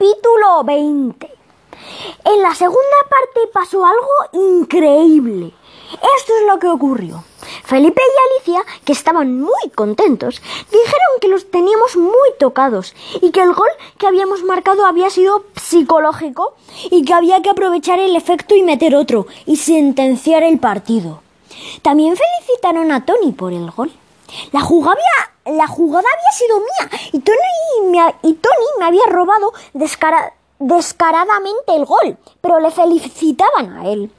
Capítulo 20. En la segunda parte pasó algo increíble. Esto es lo que ocurrió. Felipe y Alicia, que estaban muy contentos, dijeron que los teníamos muy tocados y que el gol que habíamos marcado había sido psicológico y que había que aprovechar el efecto y meter otro y sentenciar el partido. También felicitaron a Tony por el gol. La jugada, la jugada había sido mía y Tony me, y me había robado descaradamente el gol, pero le felicitaban a él.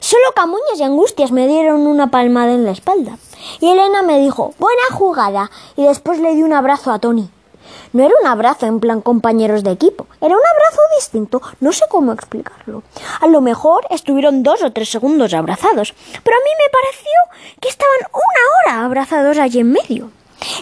Solo Camuñas y Angustias me dieron una palmada en la espalda. Y Elena me dijo, buena jugada, y después le di un abrazo a Tony. No era un abrazo en plan compañeros de equipo, era un abrazo distinto, no sé cómo explicarlo. A lo mejor estuvieron dos o tres segundos abrazados, pero a mí me pareció que estaban una hora abrazados allí en medio.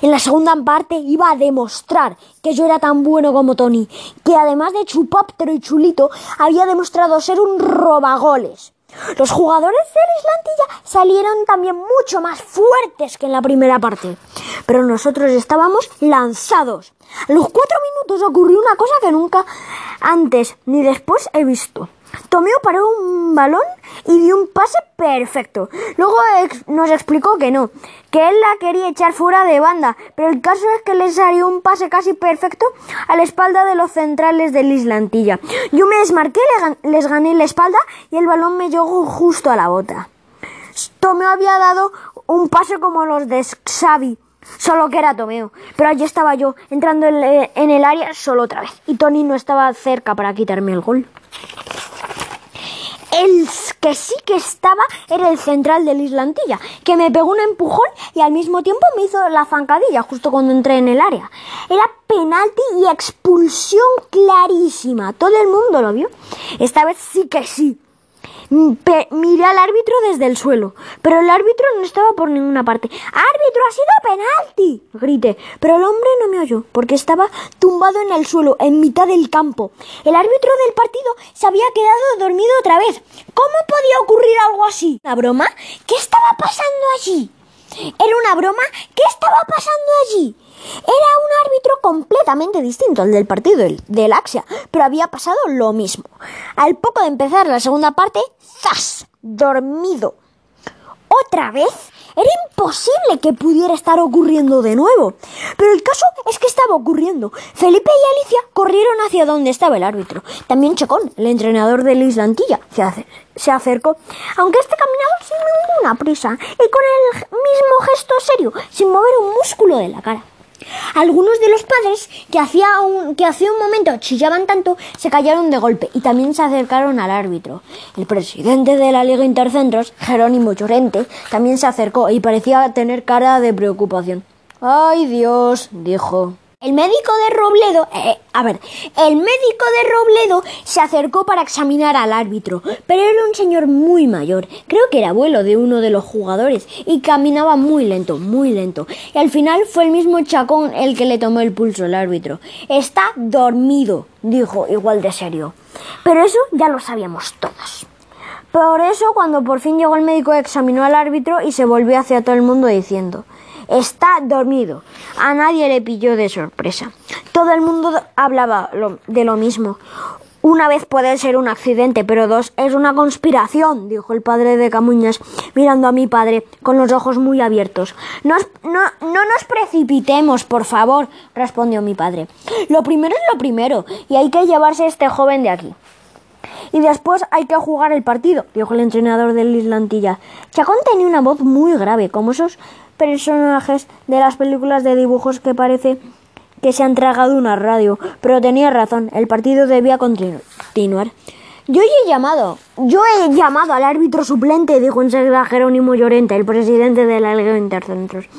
En la segunda parte iba a demostrar que yo era tan bueno como Tony, que además de chupóptero y chulito, había demostrado ser un robagoles. Los jugadores de Islantilla salieron también mucho más fuertes que en la primera parte, pero nosotros estábamos lanzados. A los cuatro minutos ocurrió una cosa que nunca antes ni después he visto. Tomeo paró un balón y dio un pase perfecto. Luego nos explicó que no, que él la quería echar fuera de banda, pero el caso es que le salió un pase casi perfecto a la espalda de los centrales del Islantilla. Yo me desmarqué, les gané la espalda y el balón me llegó justo a la bota. Tomeo había dado un pase como los de Xavi, solo que era Tomeo. Pero allí estaba yo, entrando en el área solo otra vez. Y Tony no estaba cerca para quitarme el gol. El que sí que estaba era el central del Islantilla, que me pegó un empujón y al mismo tiempo me hizo la zancadilla justo cuando entré en el área. Era penalti y expulsión clarísima. Todo el mundo lo vio. Esta vez sí que sí. Miré al árbitro desde el suelo, pero el árbitro no estaba por ninguna parte. ¡Árbitro, ha sido penalti! grité, pero el hombre no me oyó, porque estaba tumbado en el suelo, en mitad del campo. El árbitro del partido se había quedado dormido otra vez. ¿Cómo podía ocurrir algo así? ¿Una broma? ¿Qué estaba pasando allí? ¿Era una broma? ¿Qué estaba pasando allí? Era un árbitro completamente distinto al del partido del Axia, pero había pasado lo mismo. Al poco de empezar la segunda parte, ¡zas! Dormido. ¿Otra vez? Era imposible que pudiera estar ocurriendo de nuevo. Pero el caso es que estaba ocurriendo. Felipe y Alicia corrieron hacia donde estaba el árbitro. También Chacón, el entrenador de la Islantilla, se acercó, aunque este caminaba sin ninguna prisa y con el mismo gesto serio, sin mover un músculo de la cara. Algunos de los padres que hacía un, que hacía un momento chillaban tanto se callaron de golpe y también se acercaron al árbitro. El presidente de la Liga Intercentros, Jerónimo Llorente, también se acercó y parecía tener cara de preocupación. Ay Dios, dijo. El médico de Robledo, eh, a ver, el médico de Robledo se acercó para examinar al árbitro, pero era un señor muy mayor, creo que era abuelo de uno de los jugadores, y caminaba muy lento, muy lento. Y al final fue el mismo Chacón el que le tomó el pulso al árbitro. Está dormido, dijo igual de serio. Pero eso ya lo sabíamos todos. Por eso, cuando por fin llegó el médico, examinó al árbitro y se volvió hacia todo el mundo diciendo Está dormido. A nadie le pilló de sorpresa. Todo el mundo hablaba de lo mismo. Una vez puede ser un accidente, pero dos es una conspiración, dijo el padre de Camuñas, mirando a mi padre con los ojos muy abiertos. no, no nos precipitemos, por favor, respondió mi padre. Lo primero es lo primero, y hay que llevarse a este joven de aquí. Y después hay que jugar el partido, dijo el entrenador del Islantilla. Chacón tenía una voz muy grave, como esos personajes de las películas de dibujos que parece que se han tragado una radio, pero tenía razón, el partido debía continuar. Yo he llamado, yo he llamado al árbitro suplente, dijo enseguida Jerónimo Llorente, el presidente de la Liga de Intercentros.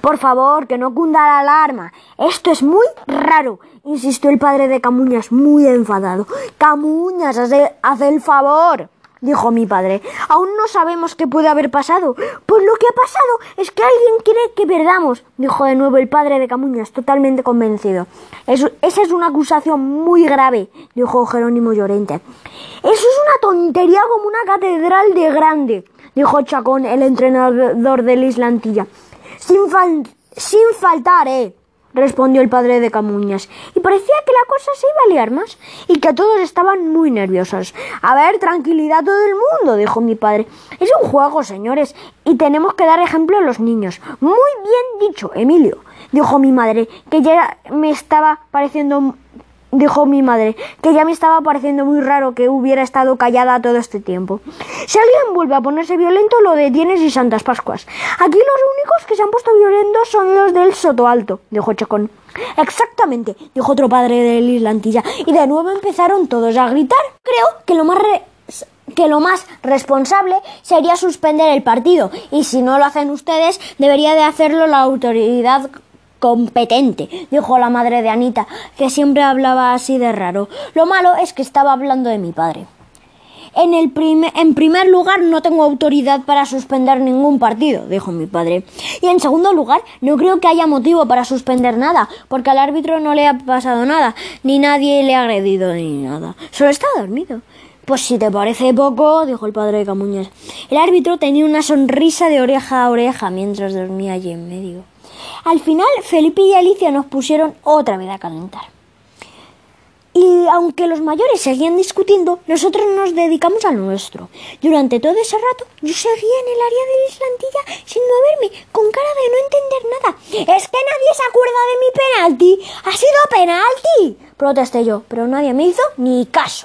Por favor, que no cunda la alarma. Esto es muy raro, insistió el padre de Camuñas, muy enfadado. Camuñas, haz el favor dijo mi padre. Aún no sabemos qué puede haber pasado. Pues lo que ha pasado es que alguien quiere que perdamos, dijo de nuevo el padre de Camuñas, totalmente convencido. esa es una acusación muy grave, dijo Jerónimo Llorente. Eso es una tontería como una catedral de grande, dijo Chacón, el entrenador del Islantilla. Sin, sin faltar, eh respondió el padre de Camuñas, y parecía que la cosa se iba a liar más, y que todos estaban muy nerviosos. A ver, tranquilidad todo el mundo, dijo mi padre. Es un juego, señores, y tenemos que dar ejemplo a los niños. Muy bien dicho, Emilio, dijo mi madre, que ya me estaba pareciendo dijo mi madre, que ya me estaba pareciendo muy raro que hubiera estado callada todo este tiempo. Si alguien vuelve a ponerse violento, lo detienes y Santas Pascuas. Aquí los únicos que se han puesto violentos son los del Soto Alto, dijo Chocón. Exactamente, dijo otro padre del Islantilla, y de nuevo empezaron todos a gritar. Creo que lo más que lo más responsable sería suspender el partido y si no lo hacen ustedes debería de hacerlo la autoridad competente, dijo la madre de Anita, que siempre hablaba así de raro. Lo malo es que estaba hablando de mi padre. En, el en primer lugar, no tengo autoridad para suspender ningún partido, dijo mi padre. Y en segundo lugar, no creo que haya motivo para suspender nada, porque al árbitro no le ha pasado nada, ni nadie le ha agredido ni nada. Solo está dormido. Pues si te parece poco, dijo el padre de Camuñas. El árbitro tenía una sonrisa de oreja a oreja mientras dormía allí en medio. Al final, Felipe y Alicia nos pusieron otra vez a calentar. Y aunque los mayores seguían discutiendo, nosotros nos dedicamos al nuestro. Durante todo ese rato, yo seguía en el área de la islantilla sin moverme, con cara de no entender nada. Es que nadie se acuerda de mi penalti. ¡Ha sido penalti! Protesté yo, pero nadie me hizo ni caso.